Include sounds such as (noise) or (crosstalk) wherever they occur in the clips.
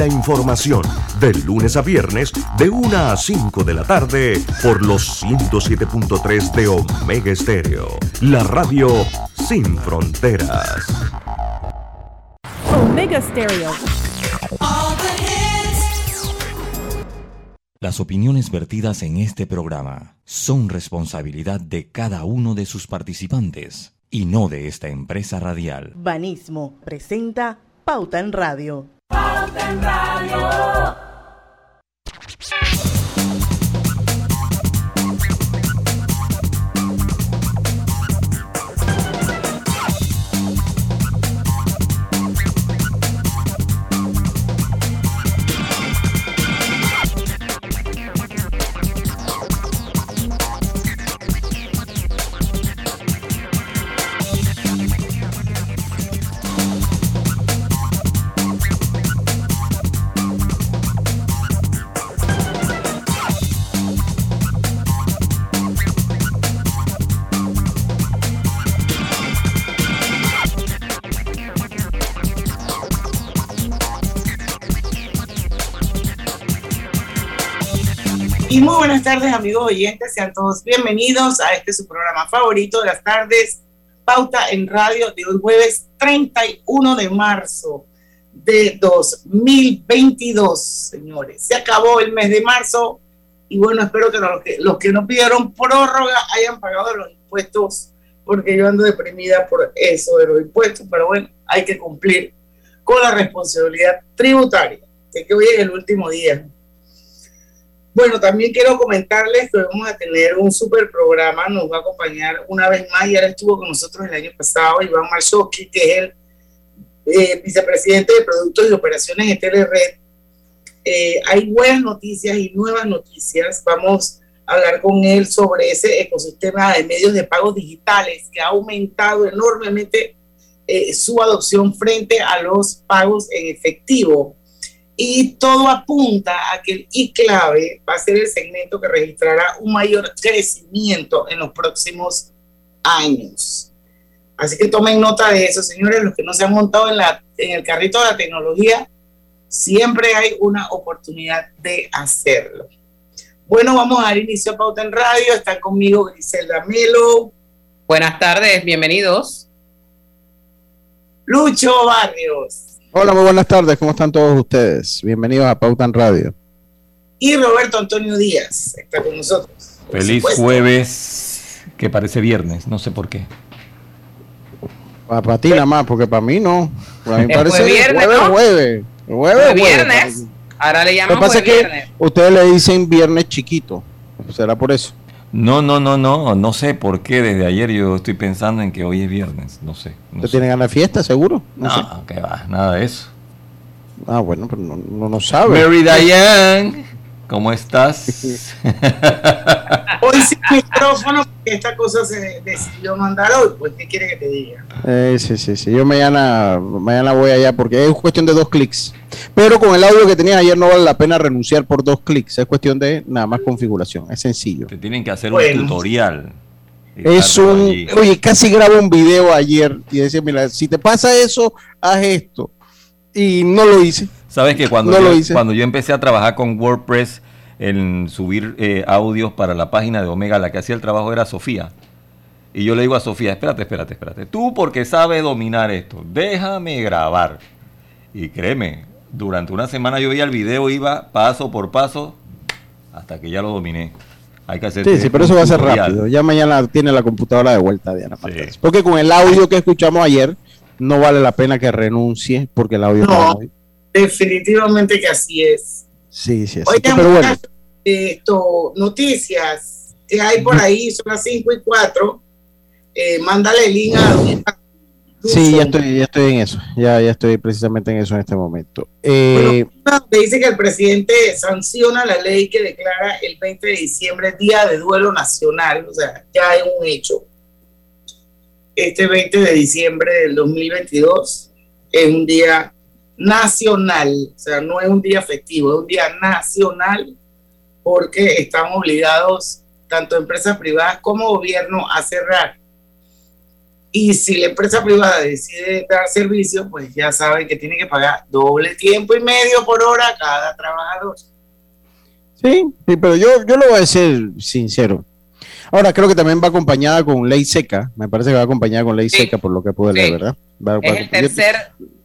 la información, de lunes a viernes, de 1 a 5 de la tarde, por los 107.3 de Omega Estéreo. La radio sin fronteras. Omega Stereo. Las opiniones vertidas en este programa son responsabilidad de cada uno de sus participantes y no de esta empresa radial. Banismo presenta Pauta en Radio. Pauta en Radio. Muy buenas tardes, amigos oyentes. Sean todos bienvenidos a este su programa favorito de las tardes, Pauta en Radio, de hoy jueves 31 de marzo de 2022, señores. Se acabó el mes de marzo y bueno, espero que los que, los que no pidieron prórroga hayan pagado los impuestos, porque yo ando deprimida por eso de los impuestos, pero bueno, hay que cumplir con la responsabilidad tributaria, de que hoy es el último día bueno, también quiero comentarles que vamos a tener un super programa, nos va a acompañar una vez más, y ahora estuvo con nosotros el año pasado, Iván Marzoki, que es el eh, vicepresidente de Productos y Operaciones de Telered. Eh, hay buenas noticias y nuevas noticias. Vamos a hablar con él sobre ese ecosistema de medios de pagos digitales que ha aumentado enormemente eh, su adopción frente a los pagos en efectivo y todo apunta a que el iClave va a ser el segmento que registrará un mayor crecimiento en los próximos años. Así que tomen nota de eso, señores, los que no se han montado en, la, en el carrito de la tecnología, siempre hay una oportunidad de hacerlo. Bueno, vamos a dar inicio a Pauta en Radio. Está conmigo Griselda Melo. Buenas tardes, bienvenidos. Lucho Barrios. Hola, muy buenas tardes. ¿Cómo están todos ustedes? Bienvenidos a Pautan Radio. Y Roberto Antonio Díaz está con nosotros. Feliz jueves, que parece viernes, no sé por qué. Para, ti nada más, porque para mí no. Para mí parece viernes, jueves, ¿no? jueves. Jueves, viernes. Ahora le Lo llaman que pasa es jueves que viernes. ustedes le dicen viernes chiquito. ¿Será por eso? No, no, no, no, no sé por qué desde ayer yo estoy pensando en que hoy es viernes, no sé. No, ¿Usted sé. tiene ganas de fiesta, seguro? No, sé. no que va, nada de eso. Ah, bueno, pero no, no, no sabe. Mary Diane, ¿cómo estás? (laughs) Hoy sin micrófono, porque esta cosa se decidió mandar hoy. Pues, ¿qué quiere que te diga? Eh, sí, sí, sí. Yo mañana, mañana voy allá porque es cuestión de dos clics. Pero con el audio que tenías ayer no vale la pena renunciar por dos clics. Es cuestión de nada más configuración. Es sencillo. Te tienen que hacer Bueno. un tutorial. Es un. allí. Oye, casi grabo un video ayer y decía, mira, si te pasa eso, haz esto. Y no lo hice. Sabes que cuando, No yo, lo hice. cuando yo empecé a trabajar con WordPress en subir eh, audios para la página de Omega, la que hacía el trabajo era Sofía. Y yo le digo a Sofía, espérate, espérate, espérate. Tú porque sabes dominar esto, déjame grabar. Y créeme, durante una semana yo veía el video, iba paso por paso, hasta que ya lo dominé. Hay que hacer Sí, sí, pero eso va a ser rápido. Ya mañana tiene la computadora de vuelta, Diana. Sí. Porque con el audio que escuchamos ayer, no vale la pena que renuncie porque el audio No. está muy- Definitivamente que así es. Sí, sí, que, Oigan, pero bueno. esto, noticias que hay por ahí, son las 5 y 4. Eh, mándale el link a Sí, ya estoy, ya estoy en eso. Ya, ya estoy precisamente en eso en este momento. Eh, Te dice que el presidente sanciona la ley que declara el 20 de diciembre Día de Duelo Nacional, o sea, ya es un hecho. Este 20 de diciembre del 2022 es un día nacional, o sea, no es un día festivo, es un día nacional porque están obligados tanto empresas privadas como gobierno a cerrar. Y si la empresa privada decide dar servicio, pues ya saben que tiene que pagar doble tiempo y medio por hora cada trabajador. Sí, sí, pero yo, yo lo voy a decir sincero. Ahora creo que también va acompañada con ley seca. Me parece que va acompañada con ley Sí. seca, por lo que pude leer, Sí. ¿verdad? Va- va- Es el tercer,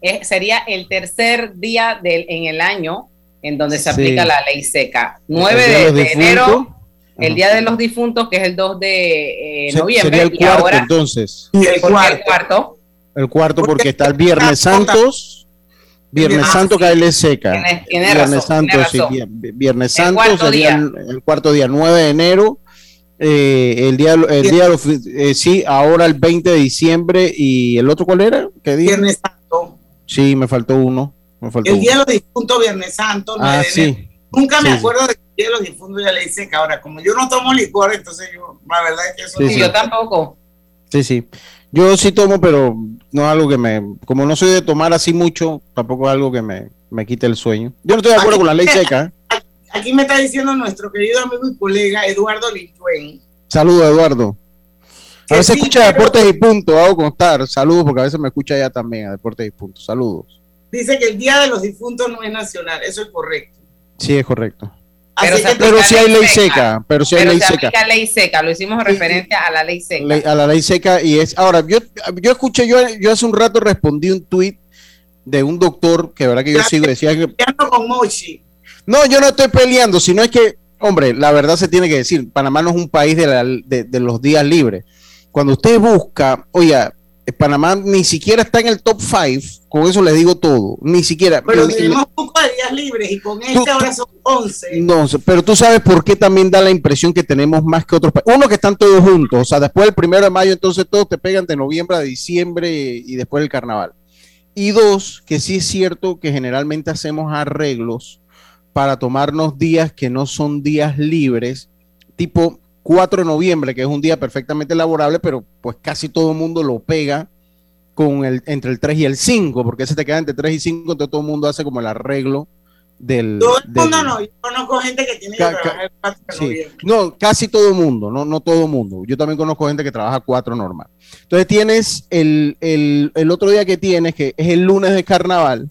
es- sería el tercer día del, en el año en donde se Sí. aplica la ley seca. el 9 día de, enero, el Ajá. día de los difuntos, que es el 2 de eh, Se- noviembre. Sería el y cuarto, ahora, entonces. Y el ¿por qué cuarto. el cuarto? El cuarto Porque- porque está el Viernes Santos. Viernes Ah, Santo sí. cae ley seca. Viernes razón, Santo, sí, razón. Viernes El Santo cuarto sería día. el, el cuarto día, 9 de enero. Eh, el día, el día de eh, sí, ahora el 20 de diciembre. ¿Y el otro cuál era? ¿Qué día? Viernes Santo. Sí, me faltó uno. Me faltó El día de uno. los difuntos, Viernes Santo. 9 Ah, de sí. Nunca me Sí, sí. acuerdo del día de los difuntos ya le seca. Ahora, como yo no tomo licor, entonces yo, la verdad es que eso Sí, no Sí, sí. yo tampoco. Sí, sí. Yo sí tomo, pero no es algo que me. Como no soy de tomar así mucho, tampoco es algo que me, me quite el sueño. Yo no estoy de acuerdo con la ley seca. Aquí me está diciendo nuestro querido amigo y colega Eduardo Lintuen. Saludos, Eduardo. A veces sí, escucha pero Deportes y Punto, hago constar. Saludos, porque a veces me escucha ya también a Deportes y Punto. Saludos. Dice que el Día de los Difuntos no es nacional. Eso es correcto. Sí, es correcto. Pero que sí hay ley seca. seca, pero sí hay Pero ley se seca. aplica ley seca, lo hicimos Sí, sí. referencia a la ley seca. Ley- a la ley seca y es. Ahora, yo, yo escuché, yo, yo hace un rato respondí un tuit de un doctor que verdad que yo sigo, decía que con Mochi. No, yo no estoy peleando, sino es que, hombre, la verdad se tiene que decir, Panamá no es un país de, la- de- de los días libres. Cuando usted busca, oye, eh, Panamá ni siquiera está en el top 5, con eso le digo todo, ni siquiera. Pero tenemos un poco de días libres y con este tú- ahora son 11. no, pero tú sabes por qué también da la impresión que tenemos más que otros países. Uno, que están todos juntos, o sea, después del primero de mayo, entonces todos te pegan de noviembre a diciembre y, y después el carnaval. Y dos, que sí es cierto que generalmente hacemos arreglos para tomarnos días que no son días libres, tipo 4 de noviembre, que es un día perfectamente laborable, pero pues casi todo el mundo lo pega con el, entre el 3 y el 5, porque ese te queda entre 3 y 5, entonces todo el mundo hace como el arreglo del... Todo el del- mundo no. Yo conozco gente que tiene que trabajar el 4 de Sí, noviembre. no, casi todo el mundo, no, no todo el mundo. Yo también conozco gente que trabaja cuatro normal. Entonces tienes el, el, el otro día que tienes, que es el lunes de carnaval,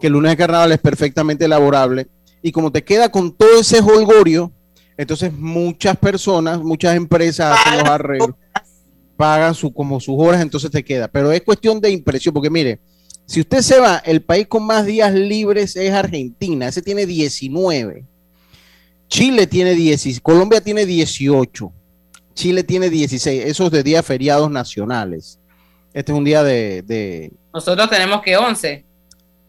que el lunes de carnaval es perfectamente laborable, y como te queda con todo ese holgorio, entonces muchas personas, muchas empresas hacen los arreglos, pagan su, como sus horas, entonces te queda. Pero es cuestión de impresión, porque mire, si usted se va, el país con más días libres es Argentina, ese tiene 19. Chile tiene 16, Colombia tiene 18, Chile tiene 16, esos de días feriados nacionales. Este es un día de, de, Nosotros tenemos que 11.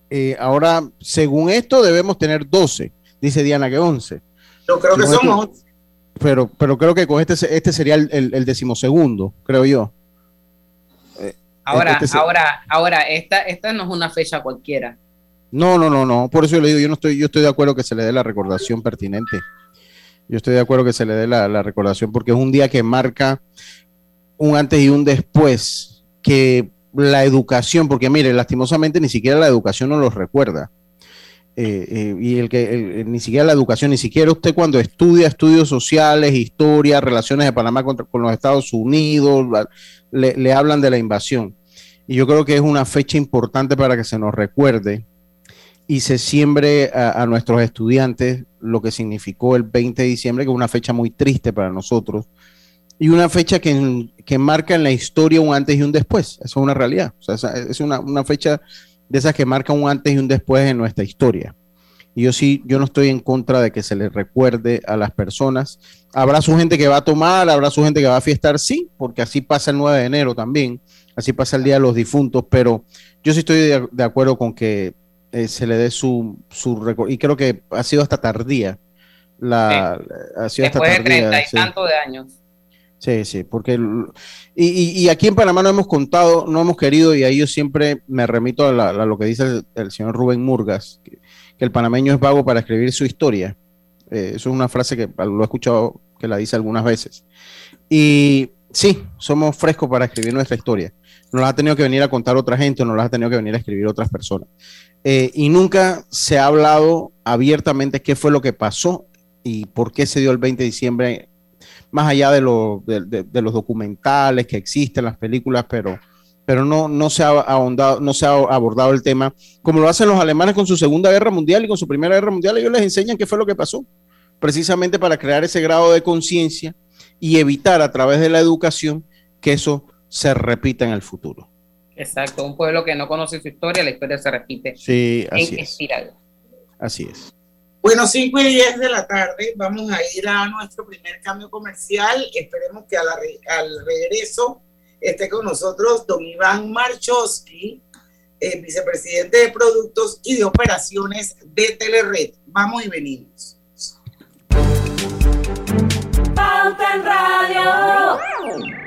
Eh, ahora, según esto, debemos tener 12, dice Diana que 11, Yo creo que creo- 11. pero, pero creo que con este, este sería el, el, el decimosegundo, creo yo. Ahora, Este se- ahora, ahora, esta, esta no es una fecha cualquiera. No, no, no, no. Por eso yo le digo, yo no estoy, yo estoy de acuerdo que se le dé la recordación pertinente. Yo estoy de acuerdo que se le dé la, la recordación porque es un día que marca un antes y un después. Que la educación, porque mire, lastimosamente ni siquiera la educación nos los recuerda. Eh, eh, y el que el- ni siquiera la educación, ni siquiera usted cuando estudia estudios sociales, historia, relaciones de Panamá contra- con los Estados Unidos, le, le hablan de la invasión. Y yo creo que es una fecha importante para que se nos recuerde y se siembre a, a nuestros estudiantes lo que significó el 20 de diciembre, que es una fecha muy triste para nosotros y una fecha que, que marca en la historia un antes y un después. Eso es una realidad. O sea, esa- es una, una fecha de esas que marca un antes y un después en nuestra historia. Y yo sí, yo no estoy en contra de que se les recuerde a las personas. Habrá su gente que va a tomar, habrá su gente que va a fiestar, sí, porque así pasa el 9 de enero también, así pasa el Día de los Difuntos, pero yo sí estoy de, de acuerdo con que eh, se le dé su, su reco- y creo que ha sido hasta tardía. La, ha sido hasta Después de tardía, treinta y sí. tantos de años. Sí, sí, porque y, y- aquí en Panamá no hemos contado, no hemos querido, y ahí yo siempre me remito a, la- lo que dice el, señor Rubén Murgas, que, que el panameño es vago para escribir su historia. Eh, eso es una frase que lo he escuchado que la dice algunas veces. Y sí, somos frescos para escribir nuestra historia. Nos la ha tenido que venir a contar otra gente, nos la ha tenido que venir a escribir otras personas. Eh, y nunca se ha hablado abiertamente qué fue lo que pasó y por qué se dio el 20 de diciembre más allá de, lo, de, de- de los documentales que existen, las películas, pero, pero no, no, se ha ahondado, no se ha abordado el tema, como lo hacen los alemanes con su Segunda Guerra Mundial y con su Primera Guerra Mundial, ellos les enseñan qué fue lo que pasó, precisamente para crear ese grado de conciencia y evitar a través de la educación que eso se repita en el futuro. Exacto, un pueblo que no conoce su historia, la historia se repite Sí, así en es, espiral. así es. Bueno, 5 y 10 de la tarde, vamos a ir a nuestro primer cambio comercial. Esperemos que al regreso esté con nosotros don Iván Marchowski, eh, vicepresidente de productos y de operaciones de Telered. Vamos y venimos. Pauta en Radio.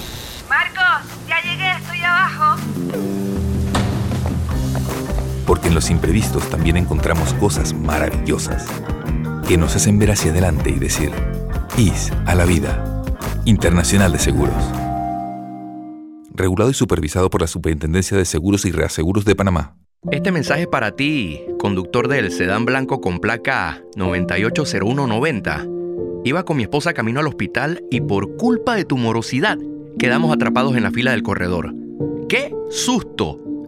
En los imprevistos también encontramos cosas maravillosas que nos hacen ver hacia adelante y decir, IS a la vida. Internacional de Seguros. Regulado y supervisado por la Superintendencia de Seguros y Reaseguros de Panamá. Este mensaje es para ti, conductor del sedán blanco con placa 980190. Iba con mi esposa camino al hospital y por culpa de tu morosidad quedamos atrapados en la fila del corredor. ¡Qué susto!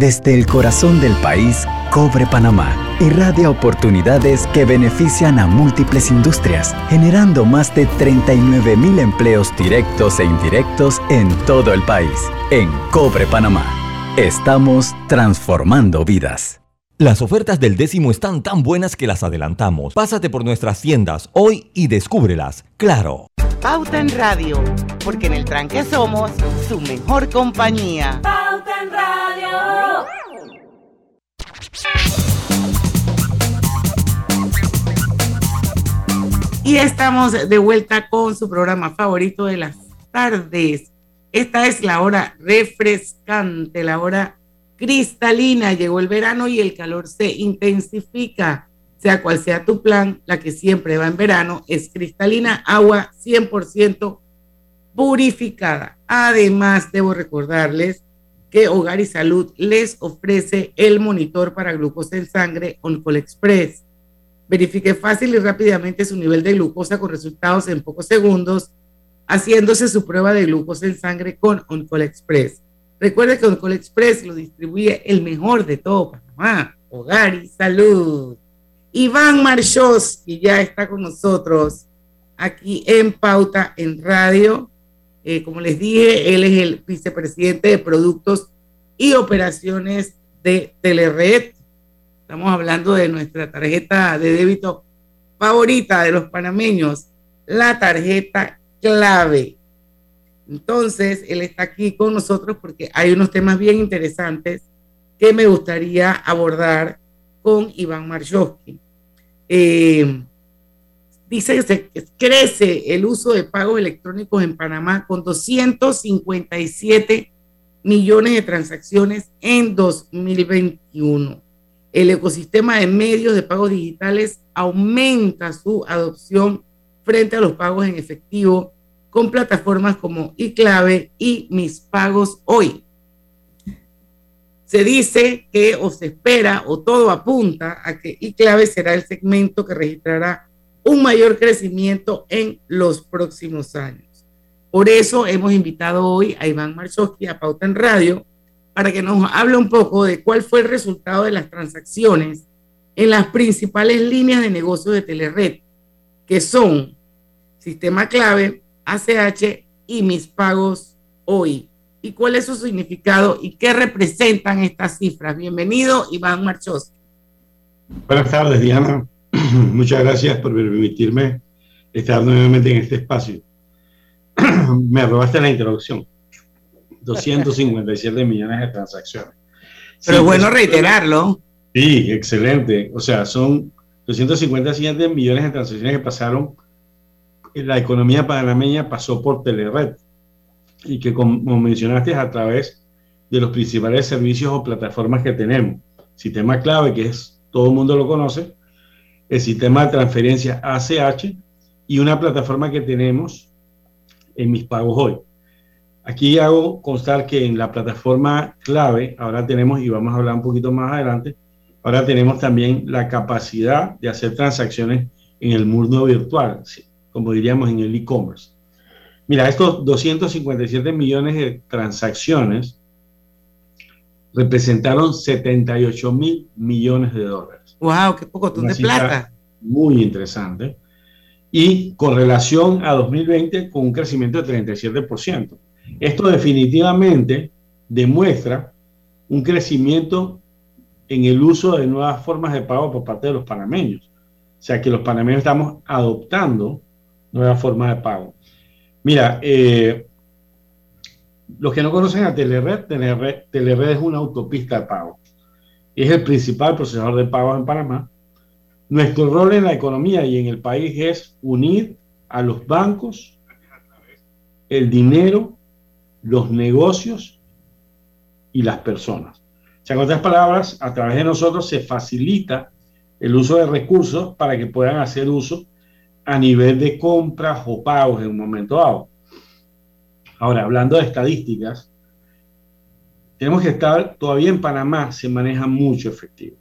Desde el corazón del país, Cobre Panamá irradia oportunidades que benefician a múltiples industrias, generando más de 39 mil empleos directos e indirectos en todo el país. En Cobre Panamá, estamos transformando vidas. Las ofertas del décimo están tan buenas que las adelantamos. Pásate por nuestras tiendas hoy y descúbrelas. Claro. Pauta en Radio, porque en el tranque somos su mejor compañía. Pauta en Radio. Y estamos de vuelta con su programa favorito de las tardes. Esta es la hora refrescante, la hora cristalina. Llegó el verano y el calor se intensifica. Sea cual sea tu plan, la que siempre va en verano es cristalina, agua 100% purificada. Además, debo recordarles que Hogar y Salud les ofrece el monitor para glucosa en sangre Oncol Express. Verifique fácil y rápidamente su nivel de glucosa con resultados en pocos segundos, haciéndose su prueba de glucosa en sangre con Oncol Express. Recuerde que Oncol Express lo distribuye el mejor de todo Panamá, Hogar y Salud. Iván Marchowski ya está con nosotros aquí en Pauta en Radio. Eh, como les dije, él es el vicepresidente de Productos y Operaciones de Telered. Estamos hablando de nuestra tarjeta de débito favorita de los panameños, la tarjeta clave. Entonces, él está aquí con nosotros porque hay unos temas bien interesantes que me gustaría abordar con Iván Marchowski. Eh, dice que crece el uso de pagos electrónicos en Panamá con 257 millones de transacciones en 2021. El ecosistema de medios de pagos digitales aumenta su adopción frente a los pagos en efectivo con plataformas como iClave y Mis Pagos Hoy se dice que o se espera o todo apunta a que iClave será el segmento que registrará un mayor crecimiento en los próximos años. Por eso hemos invitado hoy a Iván Marchowski a Pauta en Radio para que nos hable un poco de cuál fue el resultado de las transacciones en las principales líneas de negocio de Telered, que son Sistema Clave, ACH y Mis Pagos Hoy y cuál es su significado y qué representan estas cifras. Bienvenido, Iván Marchos. Buenas tardes, Diana. (clears throat) Muchas gracias por permitirme estar nuevamente en este espacio. (clears throat) Me robaste la introducción. 257 millones de transacciones. Pero es bueno reiterarlo. Sí, excelente. O sea, son 257 millones de transacciones que pasaron. La economía panameña pasó por Telered y que como mencionaste a través de los principales servicios o plataformas que tenemos. Sistema clave, que es todo el mundo lo conoce, el sistema de transferencia ACH y una plataforma que tenemos en Mis Pagos Hoy. Aquí hago constar que en la plataforma clave, ahora tenemos, y vamos a hablar un poquito más adelante, ahora tenemos también la capacidad de hacer transacciones en el mundo virtual, como diríamos en el e-commerce. Mira, estos 257 millones de transacciones representaron 78 mil millones de dólares. ¡Wow! ¡Qué poco de plata! Muy interesante. Y con relación a 2020, con un crecimiento de 37%. Esto definitivamente demuestra un crecimiento en el uso de nuevas formas de pago por parte de los panameños. O sea que los panameños estamos adoptando nuevas formas de pago. Mira, eh, los que no conocen a Telered, Telered, Telered es una autopista de pago. Es el principal procesador de pagos en Panamá. Nuestro rol en la economía y en el país es unir a los bancos, el dinero, los negocios y las personas. O sea, en otras palabras, a través de nosotros se facilita el uso de recursos para que puedan hacer uso a nivel de compras o pagos en un momento dado. Ahora, hablando de estadísticas, tenemos que estar, todavía en Panamá se maneja mucho efectivo.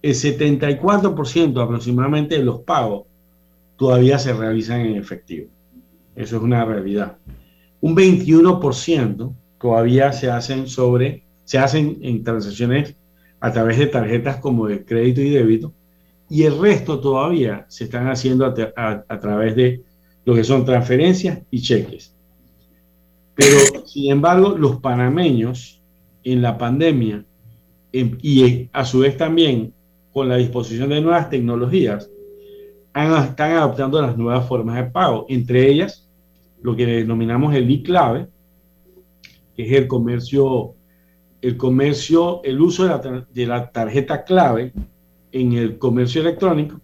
El 74% aproximadamente de los pagos todavía se realizan en efectivo. Eso es una realidad. Un 21% todavía se hacen sobre, se hacen en transacciones a través de tarjetas como de crédito y débito, y el resto todavía se están haciendo a, a través de lo que son transferencias y cheques. Pero, sin embargo, los panameños en la pandemia em, y a su vez también con la disposición de nuevas tecnologías, están adoptando las nuevas formas de pago, entre ellas lo que denominamos el e-clave, que es el comercio, el comercio, el uso de la, de la tarjeta clave en el comercio electrónico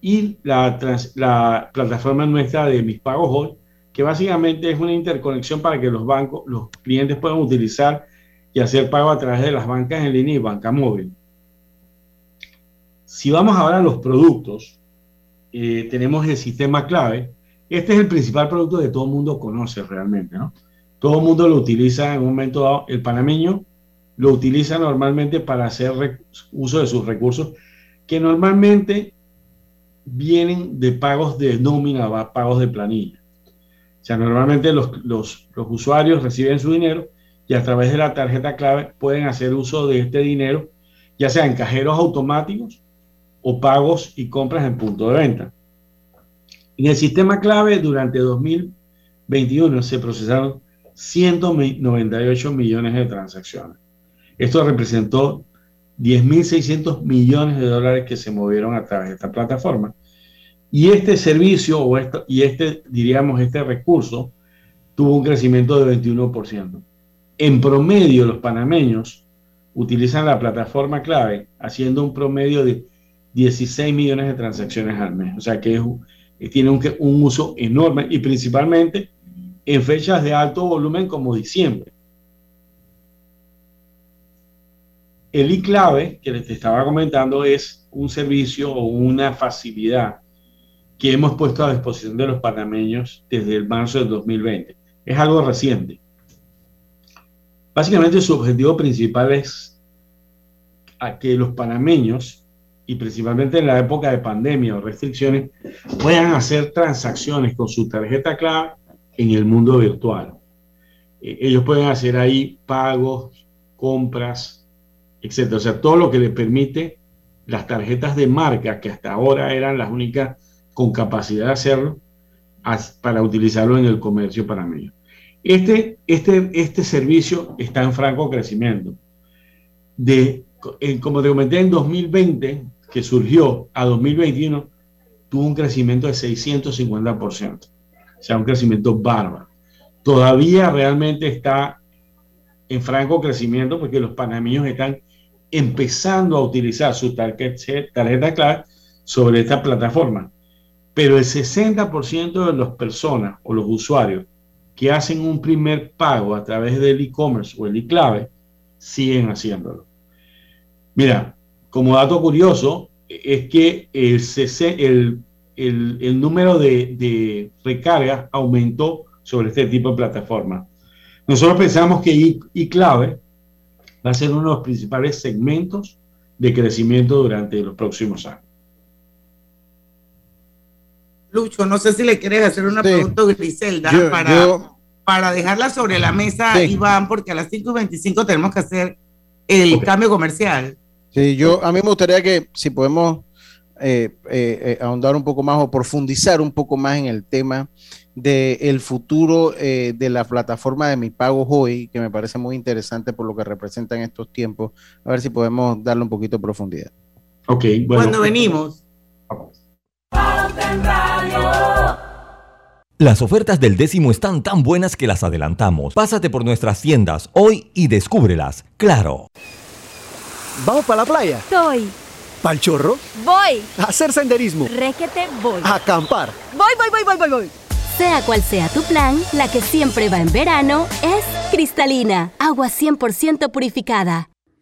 y la, la plataforma nuestra de Mis Pagos Hoy, que básicamente es una interconexión para que los bancos, los clientes puedan utilizar y hacer pago a través de las bancas en línea y banca móvil. Si vamos ahora a los productos, eh, tenemos el sistema clave. Este es el principal producto que todo el mundo conoce realmente, ¿no? Todo el mundo lo utiliza en un momento dado. El panameño lo utiliza normalmente para hacer uso de sus recursos, que normalmente vienen de pagos de nómina, pagos de planilla. O sea, normalmente los, los, los, usuarios reciben su dinero y a través de la tarjeta clave pueden hacer uso de este dinero, ya sea en cajeros automáticos o pagos y compras en punto de venta. En el sistema clave durante 2021 se procesaron 198 millones de transacciones. Esto representó 10.600 millones de dólares que se movieron a través de esta plataforma y este servicio o esto, y este, diríamos, este recurso tuvo un crecimiento de 21%. En promedio, los panameños utilizan la plataforma clave haciendo un promedio de 16 millones de transacciones al mes. O sea que tiene un, un uso enorme y principalmente en fechas de alto volumen como diciembre. El iClave que les estaba comentando es un servicio o una facilidad que hemos puesto a disposición de los panameños desde el marzo del 2020. Es algo reciente. Básicamente su objetivo principal es a que los panameños, y principalmente en la época de pandemia o restricciones, puedan hacer transacciones con su tarjeta clave en el mundo virtual. Eh, ellos pueden hacer ahí pagos, compras, etc. O sea, todo lo que les permite las tarjetas de marca, que hasta ahora eran las únicas con capacidad de hacerlo para utilizarlo en el comercio panameño. Este, este, este servicio está en franco crecimiento. De, como te comenté, en 2020, que surgió a 2021, tuvo un crecimiento de 650%. O sea, un crecimiento bárbaro. Todavía realmente está en franco crecimiento porque los panameños están empezando a utilizar su tarjeta, tarjeta clave sobre esta plataforma pero el 60% de las personas o los usuarios que hacen un primer pago a través del e-commerce o el e-clave siguen haciéndolo. Mira, como dato curioso, es que el, número de, recargas aumentó sobre este tipo de plataforma. Nosotros pensamos que e-clave va a ser uno de los principales segmentos de crecimiento durante los próximos años. Lucho, no sé si le quieres hacer una pregunta a Griselda para, para dejarla sobre la mesa, Iván, porque a las 5.25 tenemos que hacer el cambio comercial. Sí, yo a mí me gustaría que si podemos eh, eh, eh, ahondar un poco más o profundizar un poco más en el tema del el futuro eh, de la plataforma de Mi Pago Hoy, que me parece muy interesante por lo que representa en estos tiempos. A ver si podemos darle un poquito de profundidad. Ok, bueno. Cuando venimos. Pauta en Radio. Las ofertas del décimo están tan buenas que las adelantamos. Pásate por nuestras tiendas hoy y descúbrelas. Claro. ¿Vamos para la playa? Soy. ¿Pal chorro? Voy. ¿A hacer senderismo? Requete, voy. ¿A acampar? Voy, voy, voy, voy, voy, voy. Sea cual sea tu plan, la que siempre va en verano es cristalina, agua 100% purificada.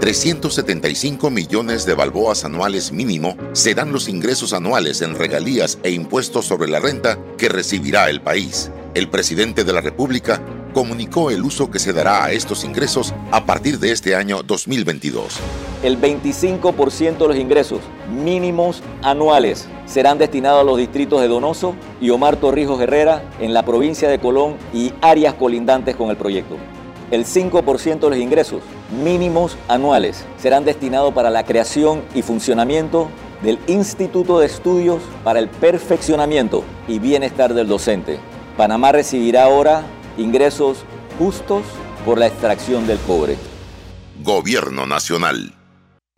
375 millones de balboas anuales mínimo serán los ingresos anuales en regalías e impuestos sobre la renta que recibirá el país. El presidente de la República comunicó el uso que se dará a estos ingresos a partir de este año 2022. El 25% de los ingresos mínimos anuales serán destinados a los distritos de Donoso y Omar Torrijos Herrera en la provincia de Colón y áreas colindantes con el proyecto. El 5% de los ingresos mínimos anuales serán destinados para la creación y funcionamiento del Instituto de Estudios para el Perfeccionamiento y Bienestar del Docente. Panamá recibirá ahora ingresos justos por la extracción del cobre. Gobierno Nacional.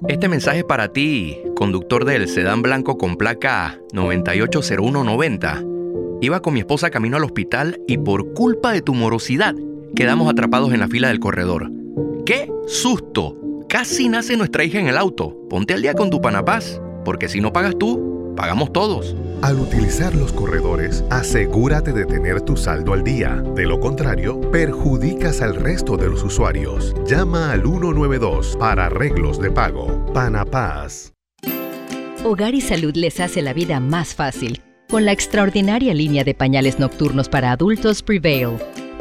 Este mensaje es para ti, conductor del sedán blanco con placa 980190. Iba con mi esposa camino al hospital y por culpa de tu morosidad quedamos atrapados en la fila del corredor. ¡Qué susto! Casi nace nuestra hija en el auto. Ponte al día con tu Panapaz, porque si no pagas tú, pagamos todos. Al utilizar los corredores, asegúrate de tener tu saldo al día. De lo contrario, perjudicas al resto de los usuarios. Llama al 192 para arreglos de pago. Panapaz. Hogar y Salud les hace la vida más fácil con la extraordinaria línea de pañales nocturnos para adultos Prevail.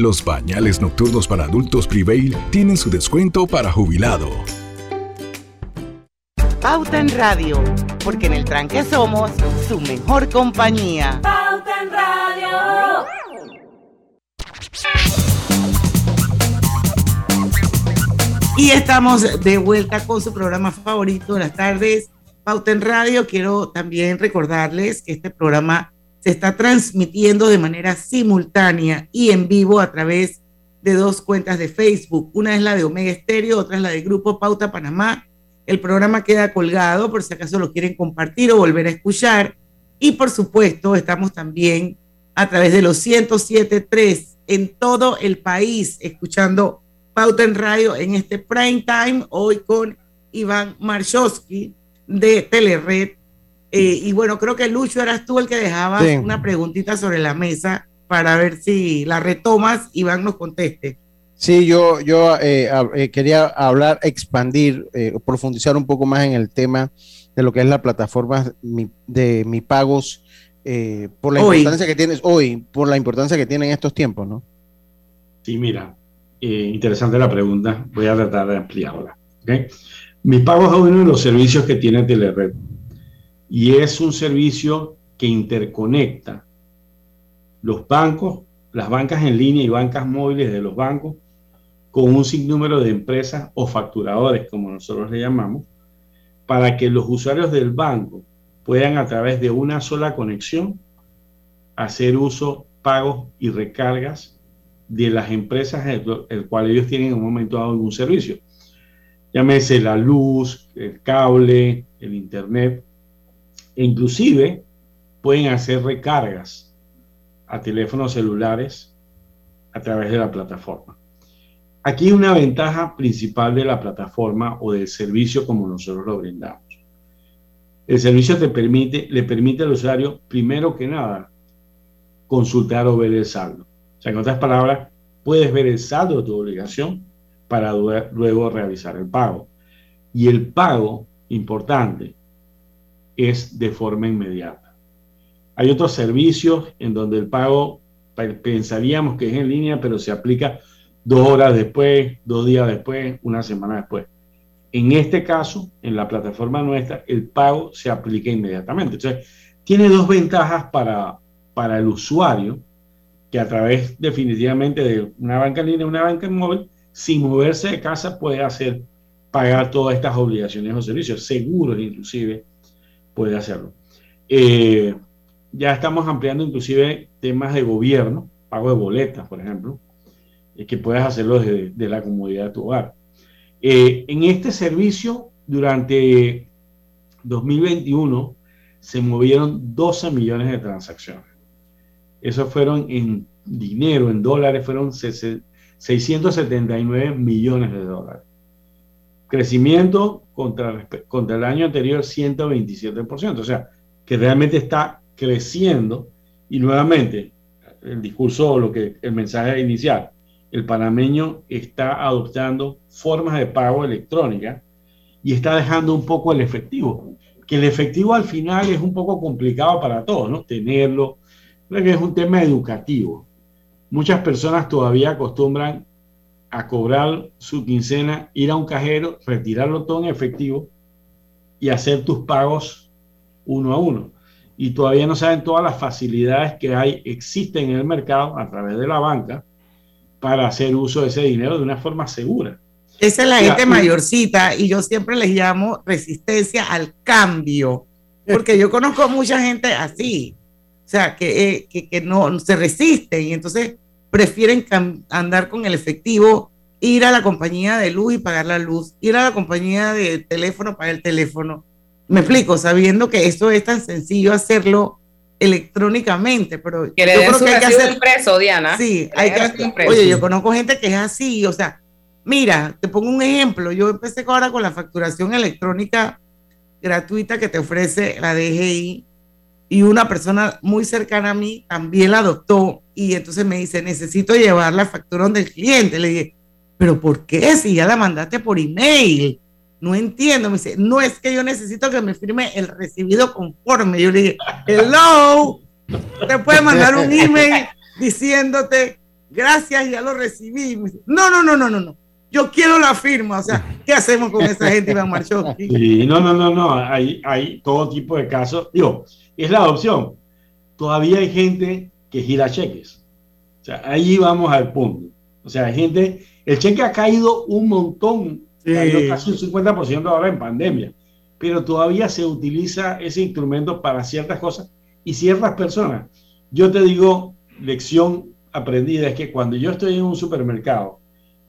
Los pañales nocturnos para adultos Prevail tienen su descuento para jubilado. Pauta en Radio, porque en el tranque somos su mejor compañía. Pauta en Radio. Y estamos de vuelta con su programa favorito de las tardes, Pauta en Radio. Quiero también recordarles que este programa se está transmitiendo de manera simultánea y en vivo a través de dos cuentas de Facebook. Una es la de Omega Estéreo, otra es la de Grupo Pauta Panamá. El programa queda colgado por si acaso lo quieren compartir o volver a escuchar. Y por supuesto, estamos también a través de los 107.3 en todo el país, escuchando Pauta en Radio en este prime time, hoy con Iván Marchowski de Telered. Eh, y bueno, creo que Lucho eras tú el que dejaba Sí. una preguntita sobre la mesa para ver si la retomas, Iván nos conteste. Sí, yo, yo eh, eh, quería hablar, expandir, eh, profundizar un poco más en el tema de lo que es la plataforma de mi pagos eh, por la Hoy. importancia que tienes hoy, por la importancia que tienen estos tiempos, ¿no? Sí, mira, eh, interesante la pregunta. Voy a tratar de ampliarla. ¿ok? Mi pago es uno de los servicios que tiene Telered y es un servicio que interconecta los bancos, las bancas en línea y bancas móviles de los bancos con un sinnúmero de empresas o facturadores, como nosotros le llamamos, para que los usuarios del banco puedan a través de una sola conexión hacer uso, pagos y recargas de las empresas el, el cual ellos tienen en un momento dado algún servicio. Llámese la luz, el cable, el internet, e inclusive pueden hacer recargas a teléfonos celulares a través de la plataforma. Aquí hay una ventaja principal de la plataforma o del servicio como nosotros lo brindamos. El servicio te permite, le permite al usuario, primero que nada, consultar o ver el saldo. O sea, en otras palabras, puedes ver el saldo de tu obligación para luego realizar el pago. Y el pago, importante, es de forma inmediata. Hay otros servicios en donde el pago pe- pensaríamos que es en línea, pero se aplica dos horas después, dos días después, una semana después. En este caso, en la plataforma nuestra, el pago se aplica inmediatamente. Entonces, tiene dos ventajas para, para el usuario, que a través definitivamente de una banca en línea, una banca móvil, sin moverse de casa, puede hacer pagar todas estas obligaciones o servicios, seguros inclusive, puede hacerlo. Eh, ya estamos ampliando inclusive temas de gobierno, pago de boletas, por ejemplo, eh, que puedes hacerlo desde de la comodidad de tu hogar. Eh, en este servicio, durante 2021, se movieron 12 millones de transacciones. Eso fueron en dinero, en dólares, fueron sese- 679 millones de dólares. Crecimiento contra, contra el año anterior, 127%. O sea, que realmente está creciendo. Y nuevamente, el discurso, lo que el mensaje inicial, el panameño está adoptando formas de pago electrónica y está dejando un poco el efectivo. Que el efectivo al final es un poco complicado para todos, ¿no? Tenerlo. Creo que es un tema educativo. Muchas personas todavía acostumbran a cobrar su quincena, ir a un cajero, retirarlo todo en efectivo y hacer tus pagos uno a uno. Y todavía no saben todas las facilidades que hay, existen en el mercado a través de la banca para hacer uso de ese dinero de una forma segura. Esa es la gente mayorcita y yo siempre les llamo resistencia al cambio, porque yo conozco mucha gente así, o sea, que, eh, que, que no se resisten y entonces prefieren andar con el efectivo, ir a la compañía de luz y pagar la luz, ir a la compañía de teléfono, pagar el teléfono. Me explico, sabiendo que eso es tan sencillo hacerlo electrónicamente, pero Que le yo den creo su que hay que hacer- impreso, Diana. Sí, Que hay que impreso. Oye, yo conozco gente que es así, o sea, mira, te pongo un ejemplo. Yo empecé ahora con la facturación electrónica gratuita que te ofrece la DGI y una persona muy cercana a mí también la adoptó y entonces me dice, necesito llevar la factura donde el cliente. Le dije, pero ¿por qué? Si ya la mandaste por email. No entiendo. Me dice, no es que yo necesito que me firme el recibido conforme. Yo le dije, hello, te puede mandar un email diciéndote, gracias, ya lo recibí. No, no, no, no, no, no. Yo quiero la firma. O sea, ¿qué hacemos con esa gente, Iván Marchowski? Sí, no, no, no, no. Hay todo tipo de casos. Digo, es la adopción. Todavía hay gente que gira cheques. O sea, ahí vamos al punto. O sea, hay gente, el cheque ha caído un montón, Sí. caído casi un 50% ahora en pandemia, pero todavía se utiliza ese instrumento para ciertas cosas y ciertas personas. Yo te digo, lección aprendida es que cuando yo estoy en un supermercado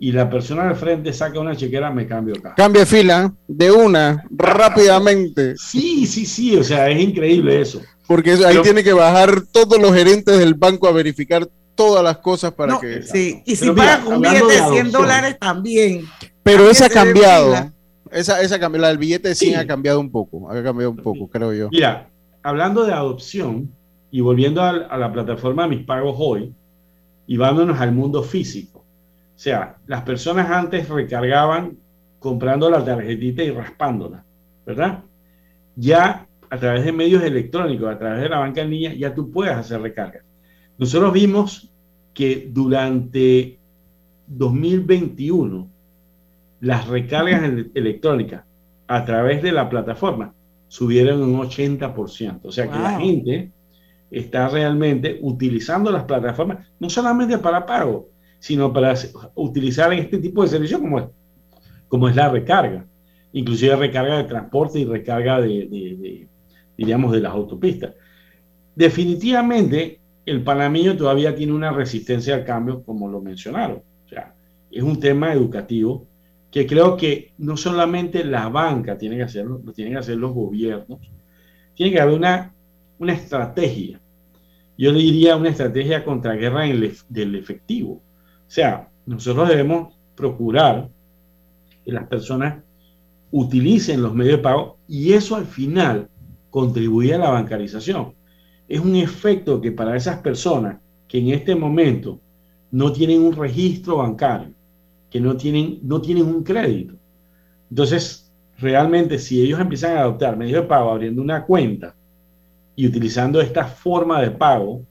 y la persona al frente saca una chequera, me cambio acá. Cambia fila de una rápidamente. Sí, sí, sí, o sea, es increíble eso. Porque ahí Pero- tiene que bajar todos los gerentes del banco a verificar todas las cosas para que. Sí, y si pagas un billete de de 100 adopción. dólares también. Pero esa ha cambiado. Esa, esa cambió, la del billete de 100 Sí. ha cambiado un poco. Ha cambiado un poco, creo yo. Mira, hablando de adopción y volviendo a, la plataforma de mis pagos hoy y vándonos al mundo físico. O sea, las personas antes recargaban comprando la tarjetita y raspándola, ¿verdad? Ya a través de medios electrónicos, a través de la banca en línea, ya tú puedes hacer recargas. Nosotros vimos que durante 2021 las recargas ele- electrónicas a través de la plataforma subieron un 80%. O sea que la gente está realmente utilizando las plataformas, no solamente para pago, sino para utilizar este tipo de servicios como es, como es la recarga, inclusive recarga de transporte y recarga de, de- de, las autopistas. Definitivamente, el panameño todavía tiene una resistencia al cambio, como lo mencionaron. O sea, es un tema educativo que creo que no solamente la banca tiene que hacerlo, lo tienen que hacer los gobiernos. Tiene que haber una, una estrategia. Yo diría una estrategia contra guerra en el del efectivo. Sea, nosotros debemos procurar que las personas utilicen los medios de pago y eso al final contribuye a la bancarización. Es un efecto que para esas personas que en este momento no tienen un registro bancario, que no tienen, no tienen un crédito. Entonces, realmente si ellos empiezan a adoptar medios de pago abriendo una cuenta y utilizando esta forma de pago,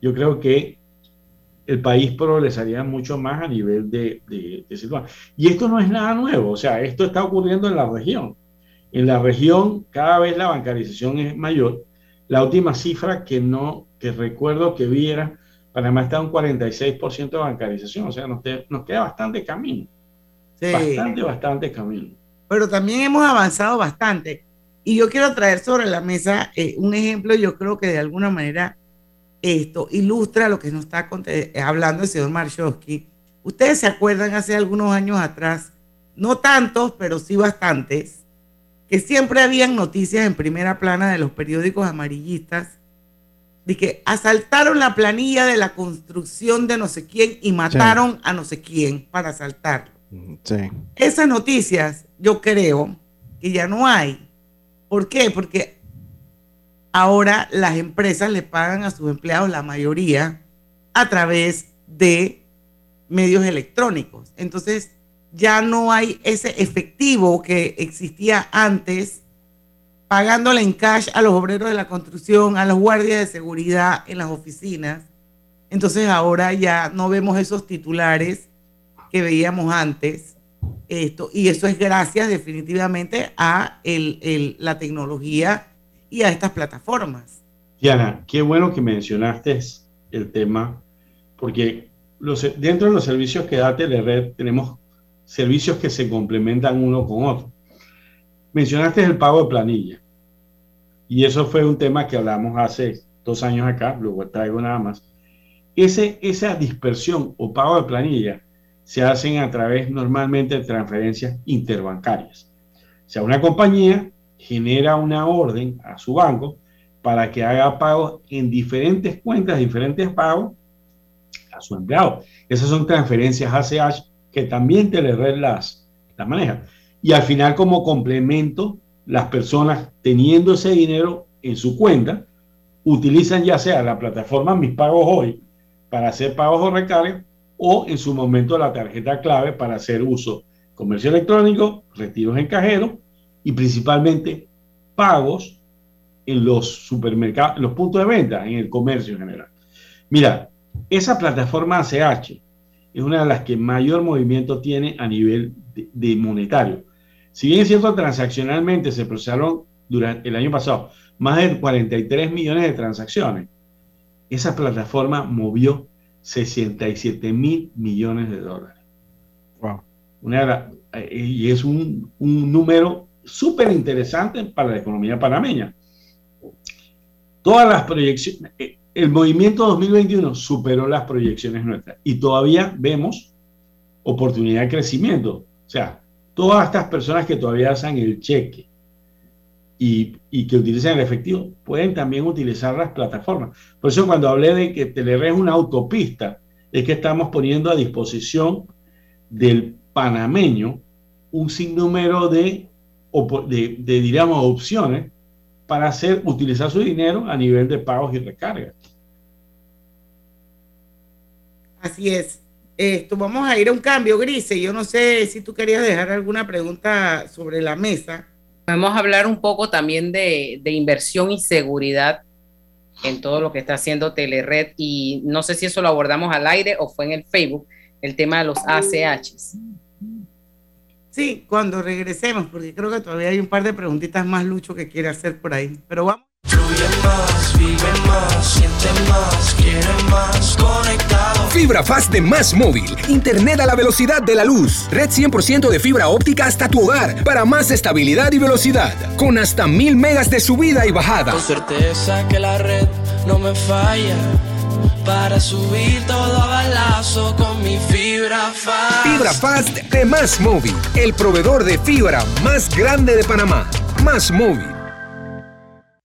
yo creo que el país progresaría mucho más a nivel de, de, de situación. Y esto no es nada nuevo, o sea, esto está ocurriendo en la región. En la región cada vez la bancarización es mayor. La última cifra que no, que recuerdo que vi era, Panamá está en un 46% de bancarización, o sea, nos, te- nos queda bastante camino. Sí. Bastante, bastante camino. pero también hemos avanzado bastante. Y yo quiero traer sobre la mesa eh, un ejemplo, yo creo que de alguna manera esto ilustra lo que nos está eh, hablando el señor Marshowski. Ustedes se acuerdan hace algunos años atrás, no tantos, pero sí bastantes, que siempre habían noticias en primera plana de los periódicos amarillistas de que asaltaron la planilla de la construcción de no sé quién y mataron a no sé quién para asaltarlo. Sí. Esas noticias yo creo que ya no hay. ¿Por qué? Porque ahora las empresas le pagan a sus empleados la mayoría a través de medios electrónicos. Entonces ya no hay ese efectivo que existía antes pagándole en cash a los obreros de la construcción, a los guardias de seguridad en las oficinas. Entonces ahora ya no vemos esos titulares que veíamos antes. Esto, y eso es gracias definitivamente a la tecnología y a estas plataformas. Diana, qué bueno que mencionaste el tema, porque los, dentro de los servicios que da Telered tenemos servicios que se complementan uno con otro. Mencionaste el pago de planilla, y eso fue un tema que hablamos hace dos años acá, luego traigo nada más. Ese, esa dispersión o pago de planilla se hacen a través normalmente de transferencias interbancarias. O sea, una compañía genera una orden a su banco para que haga pagos en diferentes cuentas, diferentes pagos a su empleado. Esas son transferencias ACH que también Telered las, las maneja. Y al final, como complemento, las personas teniendo ese dinero en su cuenta, utilizan ya sea la plataforma Mis Pagos Hoy para hacer pagos o recargas o en su momento la tarjeta clave para hacer uso comercio electrónico, retiros en cajero y principalmente pagos en los supermercados, en los puntos de venta, en el comercio en general. Mira, esa plataforma ACH es una de las que mayor movimiento tiene a nivel de, de monetario. Si bien es cierto, transaccionalmente se procesaron durante el año pasado más de 43 millones de transacciones, esa plataforma movió 67 mil millones de dólares. Wow. Una eh, y es un, un número súper interesante para la economía panameña. Todas las proyecciones, eh, el movimiento 2021 superó las proyecciones nuestras y todavía vemos oportunidad de crecimiento. O sea, todas estas personas que todavía hacen el cheque y, y, que utilizan el efectivo pueden también utilizar las plataformas. Por eso cuando hablé de que Telered es una autopista, es que estamos poniendo a disposición del panameño un sinnúmero de, de, de diríamos, opciones para hacer, utilizar su dinero a nivel de pagos y recargas. Así es. Esto, vamos a ir a un cambio, Grise. Yo no sé si tú querías dejar alguna pregunta sobre la mesa. Podemos hablar un poco también de, de inversión y seguridad en todo lo que está haciendo Telered y no sé si eso lo abordamos al aire o fue en el Facebook, el tema de los ACHs. Sí, cuando regresemos, porque creo que todavía hay un par de preguntitas más, Lucho, que quiere hacer por ahí. Pero vamos. más, vive más, siente más, quiere más, conectado. Fibra Fast de Más Móvil. Internet a la velocidad de la luz. Red 100% de fibra óptica hasta tu hogar para más estabilidad y velocidad. Con hasta mil megas de subida y bajada. Con certeza que la red no me falla para subir todo a balazo con mi fibra fast. Fibra Fast de Más Móvil, el proveedor de fibra más grande de Panamá. Más Móvil.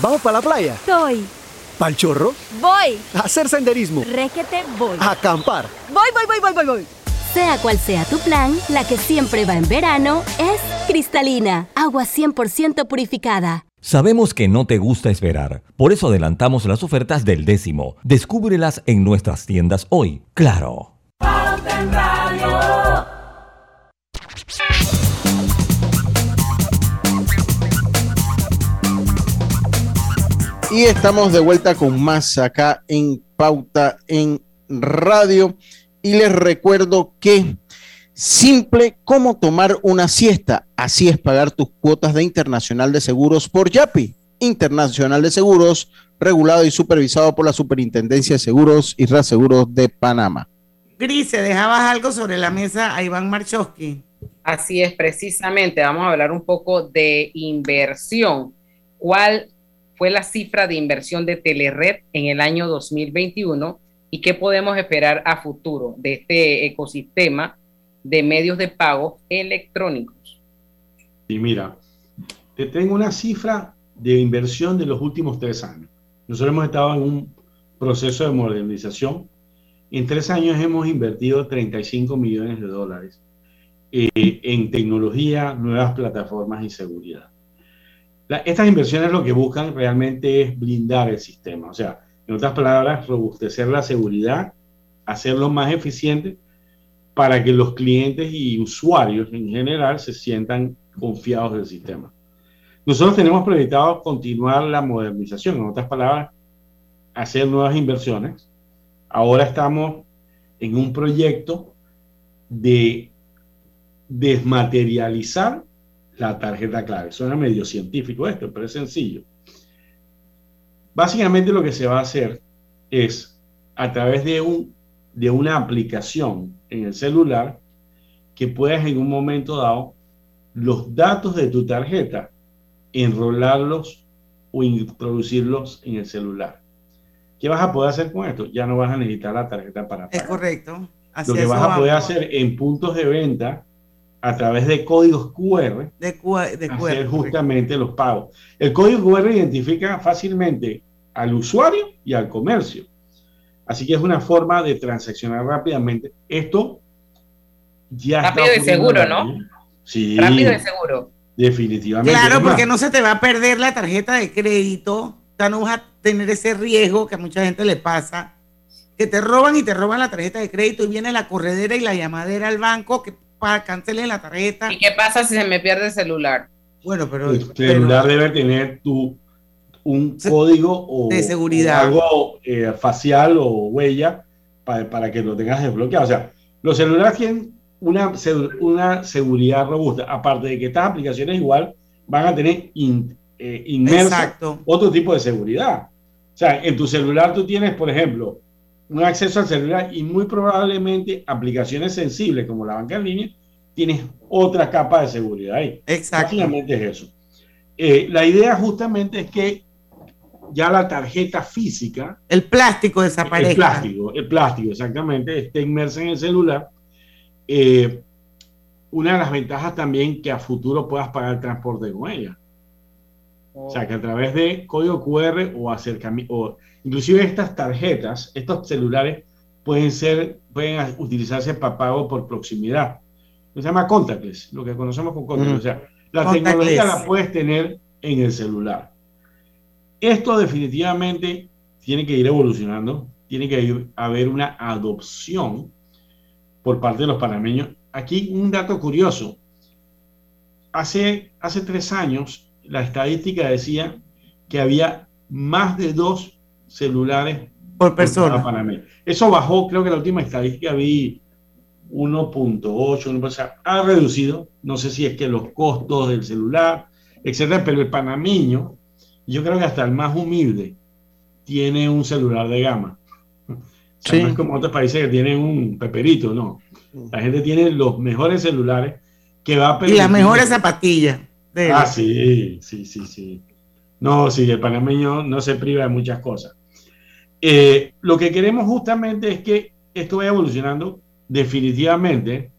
¿Vamos para la playa? Soy. ¿Pal chorro? Voy. A hacer senderismo. Requete voy. A acampar. Voy, voy, voy, voy, voy, voy. Sea cual sea tu plan, la que siempre va en verano es cristalina, agua 100% purificada. Sabemos que no te gusta esperar, por eso adelantamos las ofertas del décimo. Descúbrelas en nuestras tiendas hoy. Claro. Y estamos de vuelta con más acá en Pauta en Radio. Y les recuerdo que simple como tomar una siesta, así es pagar tus cuotas de Internacional de Seguros por YAPI. Internacional de Seguros, regulado y supervisado por la Superintendencia de Seguros y Reaseguros de Panamá. Grise, dejabas algo sobre la mesa a Iván Marchowski. Así es, precisamente. Vamos a hablar un poco de inversión. ¿Cuál fue la cifra de inversión de Telered en el año 2021 y qué podemos esperar a futuro de este ecosistema de medios de pago electrónicos? Y mira, te tengo una cifra de inversión de los últimos tres años. Nosotros hemos estado en un proceso de modernización. En tres años hemos invertido 35 millones de dólares eh, en tecnología, nuevas plataformas y seguridad. La- estas inversiones lo que buscan realmente es blindar el sistema, o sea, en otras palabras, robustecer la seguridad, hacerlo más eficiente para que los clientes y usuarios en general se sientan confiados del sistema. Nosotros tenemos proyectado continuar la modernización, en otras palabras, hacer nuevas inversiones. Ahora estamos en un proyecto de desmaterializar la tarjeta clave. Suena medio científico esto, pero es sencillo. Básicamente lo que se va a hacer es a través de, un, de una aplicación en el celular que puedas en un momento dado los datos de tu tarjeta, enrolarlos o introducirlos en el celular. ¿Qué vas a poder hacer con esto? Ya no vas a necesitar la tarjeta para Es pagar. correcto. Hacia Lo que vas a poder vamos. hacer en puntos de venta a través de códigos QR, De, de hacer justamente los pagos. El código QR identifica fácilmente al usuario y al comercio. Así que es una forma de transaccionar rápidamente. Esto ya está Rápido y ocurriendo seguro, ¿no? Sí, Rápido y seguro. definitivamente. Claro, porque no se te va a perder la tarjeta de crédito. O sea, no vas a tener ese riesgo que a mucha gente le pasa. Que te roban y te roban la tarjeta de crédito y viene la corredera y la llamadera al banco que para cancelen la tarjeta. ¿Y qué pasa si se me pierde el celular? Bueno, pero, el celular debe tener tu, un código o, De seguridad. algo eh, facial o huella para, para que lo tengas desbloqueado. O sea, los celulares tienen una, una seguridad robusta. Aparte de que estas aplicaciones igual van a tener in- eh, inmersa Exacto. otro tipo de seguridad. O sea, en tu celular tú tienes, por ejemplo, un acceso al celular y muy probablemente aplicaciones sensibles como la banca en línea, tienes otra capa de seguridad ahí. Exacto. Es eso. Eh, la idea justamente es que ya la tarjeta física, El plástico desaparece. el plástico, el plástico exactamente, esté inmersa en el celular. Eh, una de las ventajas también que a futuro puedas pagar transporte con ella. O sea, que a través de código QR o acercamiento, inclusive estas tarjetas, estos celulares pueden ser, pueden utilizarse para pago por proximidad. Se llama contactless, lo que conocemos con contactless. Ujú. O sea, la tecnología la puedes tener en el celular. Esto definitivamente tiene que ir evolucionando, tiene que ir- haber una adopción por parte de los panameños. Aquí un dato curioso. Hace, hace tres años la estadística decía que había más de dos celulares por persona. cada panameño. Eso bajó, creo que la última estadística vi 1.8, 1%, o sea, ha reducido. No sé si es que los costos del celular, etcétera, pero el panameño, yo creo que hasta el más humilde tiene un celular de gama. (laughs) O sea, Sí. no es como otros países que tienen un peperito, no. La gente tiene los mejores celulares que va a Y las permitir- mejores zapatillas. de- Ah, sí, sí, sí, sí. No, sí, el panameño no se priva de muchas cosas. Eh, lo que queremos justamente es que esto vaya evolucionando. Definitivamente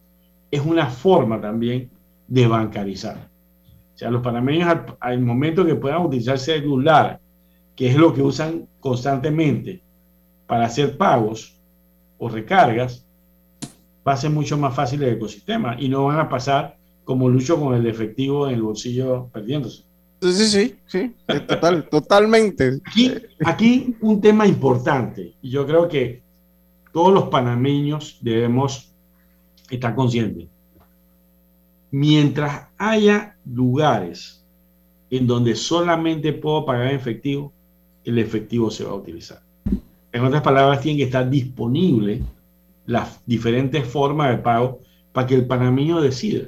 es una forma también de bancarizar. O sea, los panameños al, al momento que puedan utilizar celular, que es lo que usan constantemente para hacer pagos o recargas, va a ser mucho más fácil el ecosistema y no van a pasar como lucho con el efectivo en el bolsillo perdiéndose. Sí, sí, sí, sí, total, (laughs) totalmente. Aquí, aquí un tema importante, y yo creo que todos los panameños debemos estar conscientes. Mientras haya lugares en donde solamente puedo pagar en efectivo, el efectivo se va a utilizar. En otras palabras, tienen que estar disponibles las diferentes formas de pago para que el panameño decida.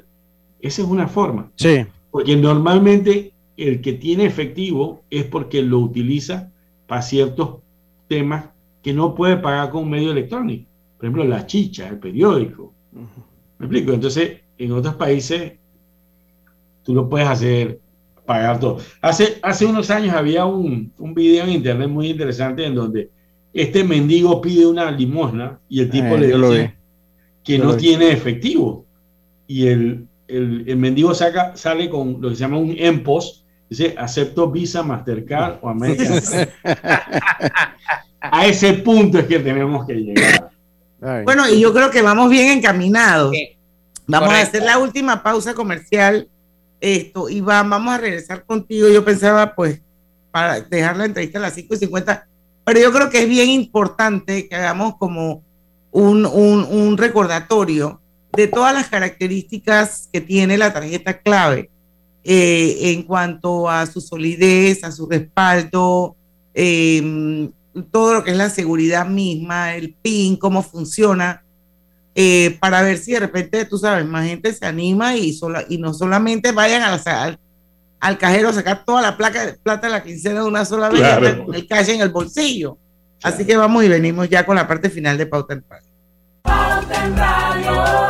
Esa es una forma. Sí. Porque normalmente el que tiene efectivo es porque lo utiliza para ciertos temas que no puede pagar con un medio electrónico. Por ejemplo, la chicha, el periódico. ¿Me explico? Entonces, en otros países, tú lo puedes hacer, pagar todo. Hace, hace unos años había un, un video en internet muy interesante en donde este mendigo pide una limosna y el tipo Eh, le lo dice que Yo no tiene efectivo. Y el, el, el mendigo saca, sale con lo que se llama un EMPOS, dice, acepto Visa, Mastercard o American (laughs) Express". A ese punto es que tenemos que llegar. Bueno, y yo creo que vamos bien encaminados. Vamos a hacer la última pausa comercial. Esto, Iván, vamos a regresar contigo. Yo pensaba, pues, para dejar la entrevista a las 5 y 50, pero yo creo que es bien importante que hagamos como un, un, un recordatorio de todas las características que tiene la tarjeta clave eh, en cuanto a su solidez, a su respaldo, eh, todo lo que es la seguridad misma, el PIN, cómo funciona, eh, para ver si de repente, tú sabes, más gente se anima y, sola, y no solamente vayan a la- al, al cajero a sacar toda la placa, plata de la quincena de una sola vez, Claro. con el cash en el bolsillo. Así que vamos y venimos ya con la parte final de Pauta en Radio. Pauta en Radio.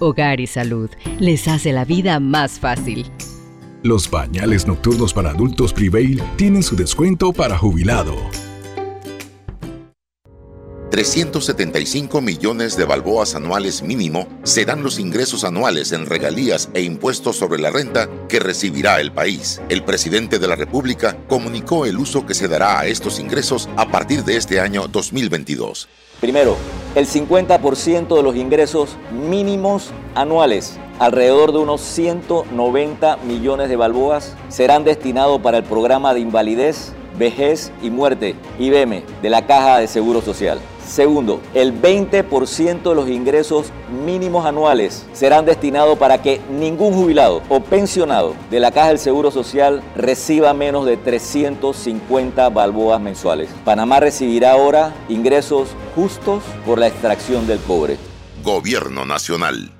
Hogar y Salud les hace la vida más fácil. Los pañales nocturnos para adultos Prevail tienen su descuento para jubilado. 375 millones de balboas anuales mínimo serán los ingresos anuales en regalías e impuestos sobre la renta que recibirá el país. El presidente de la República comunicó el uso que se dará a estos ingresos a partir de este año 2022. Primero, el 50% de los ingresos mínimos anuales, alrededor de unos 190 millones de balboas, serán destinados para el programa de invalidez, vejez y muerte, IBM, de la Caja de Seguro Social. Segundo, el 20% de los ingresos mínimos anuales serán destinados para que ningún jubilado o pensionado de la Caja del Seguro Social reciba menos de 350 balboas mensuales. Panamá recibirá ahora ingresos justos por la extracción del cobre. Gobierno Nacional.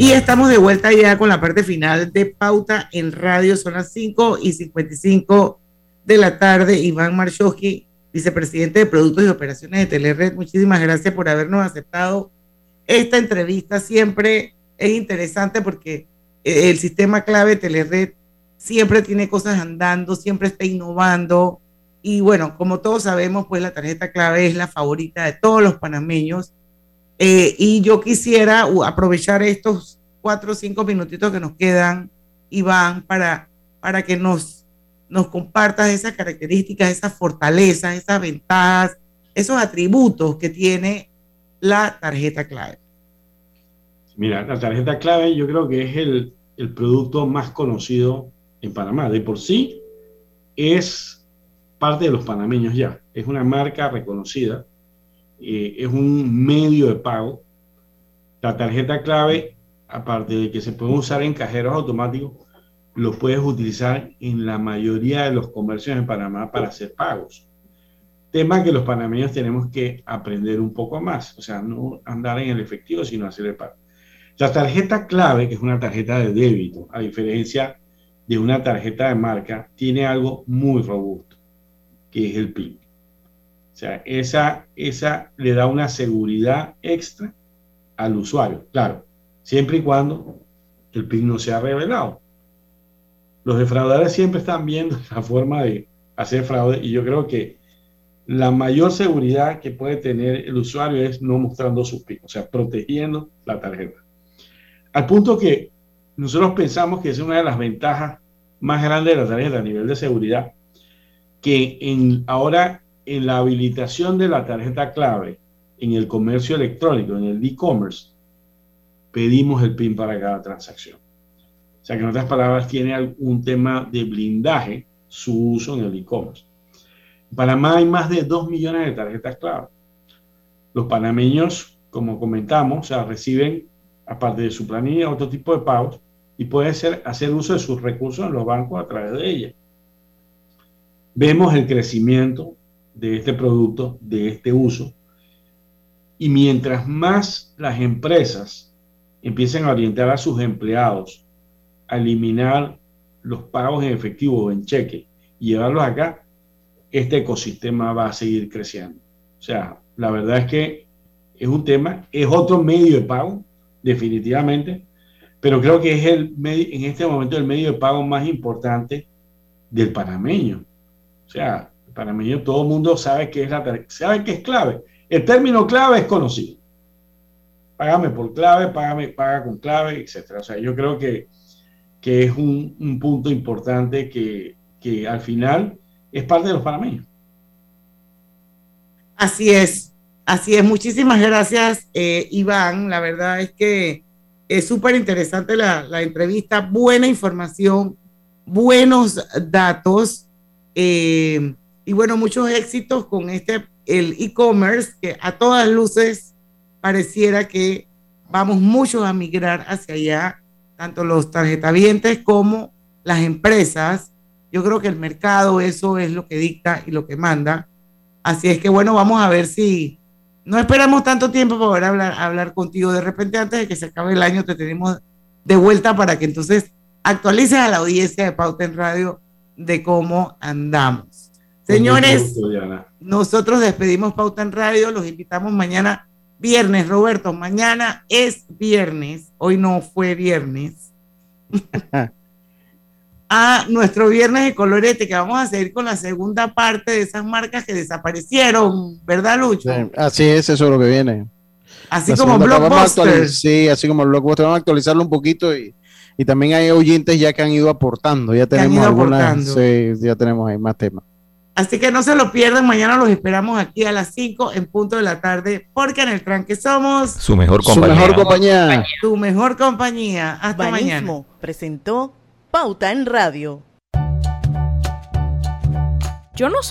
Y estamos de vuelta ya con la parte final de Pauta en Radio. Son las 5 y 55 de la tarde. Iván Marchowski, vicepresidente de Productos y Operaciones de Telered, muchísimas gracias por habernos aceptado esta entrevista. Siempre es interesante porque el sistema clave Telered siempre tiene cosas andando, siempre está innovando. Y bueno, como todos sabemos, pues la tarjeta clave es la favorita de todos los panameños eh, y yo quisiera aprovechar estos cuatro o cinco minutitos que nos quedan, Iván, para, para que nos, nos compartas esas características, esas fortalezas, esas ventajas, esos atributos que tiene la tarjeta clave. Mira, la tarjeta clave yo creo que es el, el producto más conocido en Panamá. De por sí es parte de los panameños ya. Es una marca reconocida eh, es un medio de pago. La tarjeta clave, aparte de que se puede usar en cajeros automáticos, lo puedes utilizar en la mayoría de los comercios en Panamá para hacer pagos. Tema que los panameños tenemos que aprender un poco más, o sea, no andar en el efectivo, sino hacer el pago. La tarjeta clave, que es una tarjeta de débito, a diferencia de una tarjeta de marca, tiene algo muy robusto, que es el PIN. O sea, esa, esa le da una seguridad extra al usuario, claro, siempre y cuando el PIN no sea revelado. Los defraudadores siempre están viendo (laughs) la forma de hacer fraude y yo creo que la mayor seguridad que puede tener el usuario es no mostrando su PIN, o sea, protegiendo la tarjeta. Al punto que nosotros pensamos que es una de las ventajas más grandes de la tarjeta a nivel de seguridad, que en, ahora en la habilitación de la tarjeta clave en el comercio electrónico, en el e-commerce, pedimos el PIN para cada transacción. O sea que en otras palabras tiene un tema de blindaje su uso en el e-commerce. En Panamá hay más de 2 millones de tarjetas clave. Los panameños, como comentamos, o sea, reciben, aparte de su planilla, otro tipo de pagos y pueden hacer uso de sus recursos en los bancos a través de ella. Vemos el crecimiento de este producto, de este uso. Y mientras más las empresas empiecen a orientar a sus empleados a eliminar los pagos en efectivo o en cheque y llevarlos acá, este ecosistema va a seguir creciendo. O sea, la verdad es que es un tema, es otro medio de pago, definitivamente, pero creo que es el en este momento el medio de pago más importante del panameño. O sea, para mí todo el mundo sabe que es la sabe que es clave. El término clave es conocido. Págame por clave, págame, paga con clave, etcétera. O sea, yo creo que, que es un, un punto importante que, que, al final es parte de los panameños. Así es, así es. Muchísimas gracias, eh, Iván. La verdad es que es súper interesante la, la entrevista, buena información, buenos datos. Eh, y bueno, muchos éxitos con este, el e-commerce, que a todas luces pareciera que vamos muchos a migrar hacia allá, tanto los tarjetavientes como las empresas. Yo creo que el mercado eso es lo que dicta y lo que manda. Así es que bueno, vamos a ver si no esperamos tanto tiempo para poder hablar, hablar contigo. De repente antes de que se acabe el año te tenemos de vuelta para que entonces actualices a la audiencia de Pauta en Radio de cómo andamos. Señores, nosotros despedimos Pauta en Radio, los invitamos mañana viernes, Roberto, mañana es viernes, hoy no fue viernes. (laughs) a nuestro viernes de colorete, que vamos a seguir con la segunda parte de esas marcas que desaparecieron, ¿verdad, Lucho? Sí, así es, eso es lo que viene. Así La como Blockbuster. Sí, así como Blockbuster. Vamos a actualizarlo un poquito y, y también hay oyentes ya que han ido aportando. Ya tenemos algunas. aportando. Sí, ya tenemos ahí más temas. Así que no se lo pierdan, mañana los esperamos aquí a las 5 en punto de la tarde, porque en el tranque somos Su mejor Su compañía. mejor compañía. tu mejor compañía. Hasta mañana. Banismo presentó Pauta en Radio. Yo no